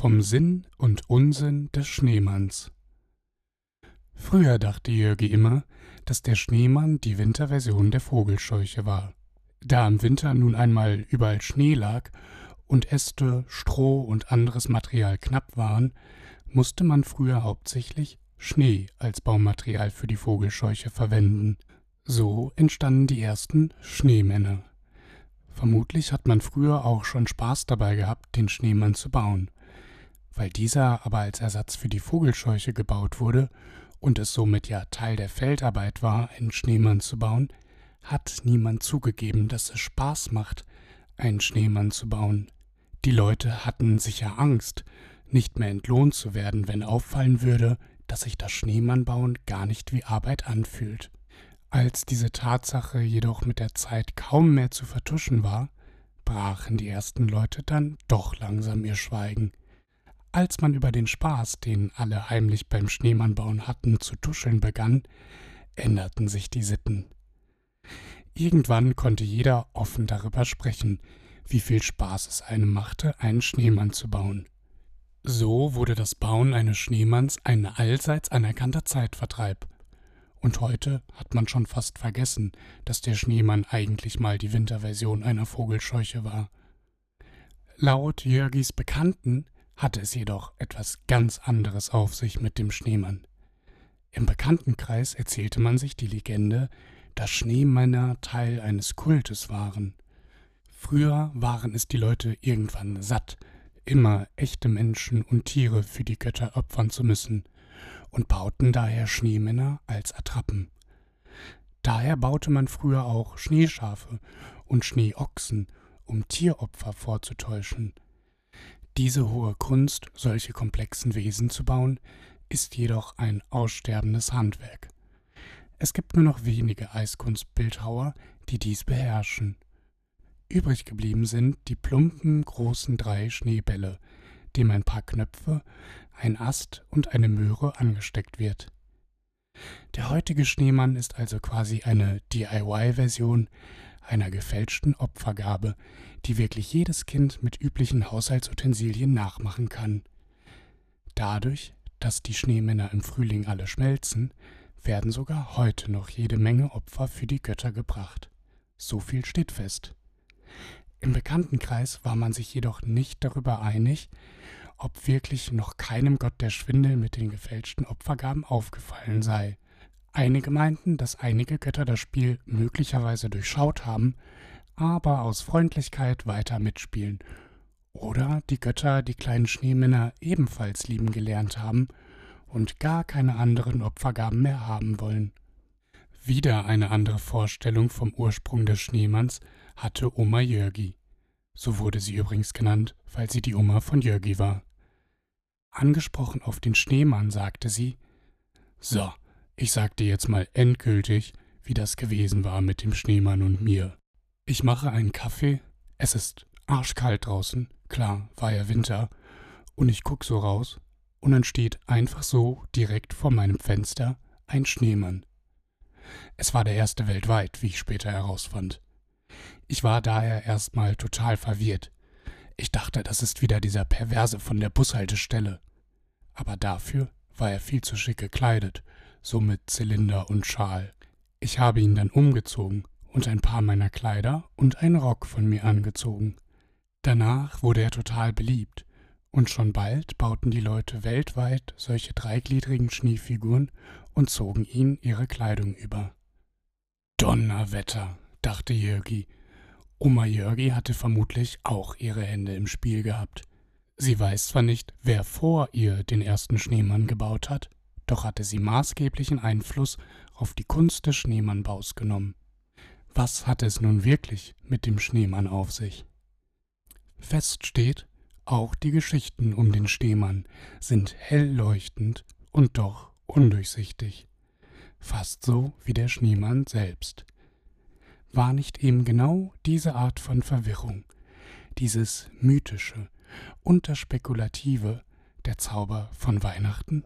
Vom Sinn und Unsinn des Schneemanns. Früher dachte Jörgi immer, dass der Schneemann die Winterversion der Vogelscheuche war. Da im Winter nun einmal überall Schnee lag und Äste, Stroh und anderes Material knapp waren, musste man früher hauptsächlich Schnee als Baumaterial für die Vogelscheuche verwenden. So entstanden die ersten Schneemänner. Vermutlich hat man früher auch schon Spaß dabei gehabt, den Schneemann zu bauen. Weil dieser aber als Ersatz für die Vogelscheuche gebaut wurde und es somit ja Teil der Feldarbeit war, einen Schneemann zu bauen, hat niemand zugegeben, dass es Spaß macht, einen Schneemann zu bauen. Die Leute hatten sicher Angst, nicht mehr entlohnt zu werden, wenn auffallen würde, dass sich das Schneemannbauen gar nicht wie Arbeit anfühlt. Als diese Tatsache jedoch mit der Zeit kaum mehr zu vertuschen war, brachen die ersten Leute dann doch langsam ihr Schweigen. Als man über den Spaß, den alle heimlich beim Schneemannbauen hatten, zu tuscheln begann, änderten sich die Sitten. Irgendwann konnte jeder offen darüber sprechen, wie viel Spaß es einem machte, einen Schneemann zu bauen. So wurde das Bauen eines Schneemanns ein allseits anerkannter Zeitvertreib und heute hat man schon fast vergessen, dass der Schneemann eigentlich mal die Winterversion einer Vogelscheuche war. Laut Jörgis Bekannten hatte es jedoch etwas ganz anderes auf sich mit dem Schneemann. Im Bekanntenkreis erzählte man sich die Legende, dass Schneemänner Teil eines Kultes waren. Früher waren es die Leute irgendwann satt, immer echte Menschen und Tiere für die Götter opfern zu müssen – und bauten daher Schneemänner als Attrappen. Daher baute man früher auch Schneeschafe und Schneeochsen, um Tieropfer vorzutäuschen. Diese hohe Kunst, solche komplexen Wesen zu bauen, ist jedoch ein aussterbendes Handwerk. Es gibt nur noch wenige Eiskunstbildhauer, die dies beherrschen. Übrig geblieben sind die plumpen großen drei Schneebälle, dem ein paar Knöpfe, ein Ast und eine Möhre angesteckt wird. Der heutige Schneemann ist also quasi eine DIY-Version einer gefälschten Opfergabe, die wirklich jedes Kind mit üblichen Haushaltsutensilien nachmachen kann. Dadurch, dass die Schneemänner im Frühling alle schmelzen, werden sogar heute noch jede Menge Opfer für die Götter gebracht. So viel steht fest. Im Bekanntenkreis war man sich jedoch nicht darüber einig, ob wirklich noch keinem Gott der Schwindel mit den gefälschten Opfergaben aufgefallen sei. Einige meinten, dass einige Götter das Spiel möglicherweise durchschaut haben, aber aus Freundlichkeit weiter mitspielen. Oder die Götter die kleinen Schneemänner ebenfalls lieben gelernt haben und gar keine anderen Opfergaben mehr haben wollen. Wieder eine andere Vorstellung vom Ursprung des Schneemanns hatte Oma Jörgi. So wurde sie übrigens genannt, weil sie die Oma von Jörgi war. Angesprochen auf den Schneemann sagte sie So, ich sag dir jetzt mal endgültig, wie das gewesen war mit dem Schneemann und mir. Ich mache einen Kaffee, es ist arschkalt draußen, klar, war ja Winter, und ich guck so raus, und dann steht einfach so direkt vor meinem Fenster ein Schneemann. Es war der erste weltweit, wie ich später herausfand. Ich war daher erstmal total verwirrt. Ich dachte, das ist wieder dieser Perverse von der Bushaltestelle. Aber dafür war er viel zu schick gekleidet, so mit Zylinder und Schal. Ich habe ihn dann umgezogen und ein paar meiner Kleider und einen Rock von mir angezogen. Danach wurde er total beliebt, und schon bald bauten die Leute weltweit solche dreigliedrigen Schneefiguren und zogen ihnen ihre Kleidung über. Donnerwetter, dachte Jörgi Oma Jörgi hatte vermutlich auch ihre Hände im Spiel gehabt. Sie weiß zwar nicht, wer vor ihr den ersten Schneemann gebaut hat, doch hatte sie maßgeblichen Einfluss auf die Kunst des Schneemannbaus genommen. Was hatte es nun wirklich mit dem Schneemann auf sich? Fest steht, auch die Geschichten um den Schneemann sind hell leuchtend und doch undurchsichtig. Fast so wie der Schneemann selbst war nicht eben genau diese Art von Verwirrung, dieses mythische und das spekulative der Zauber von Weihnachten?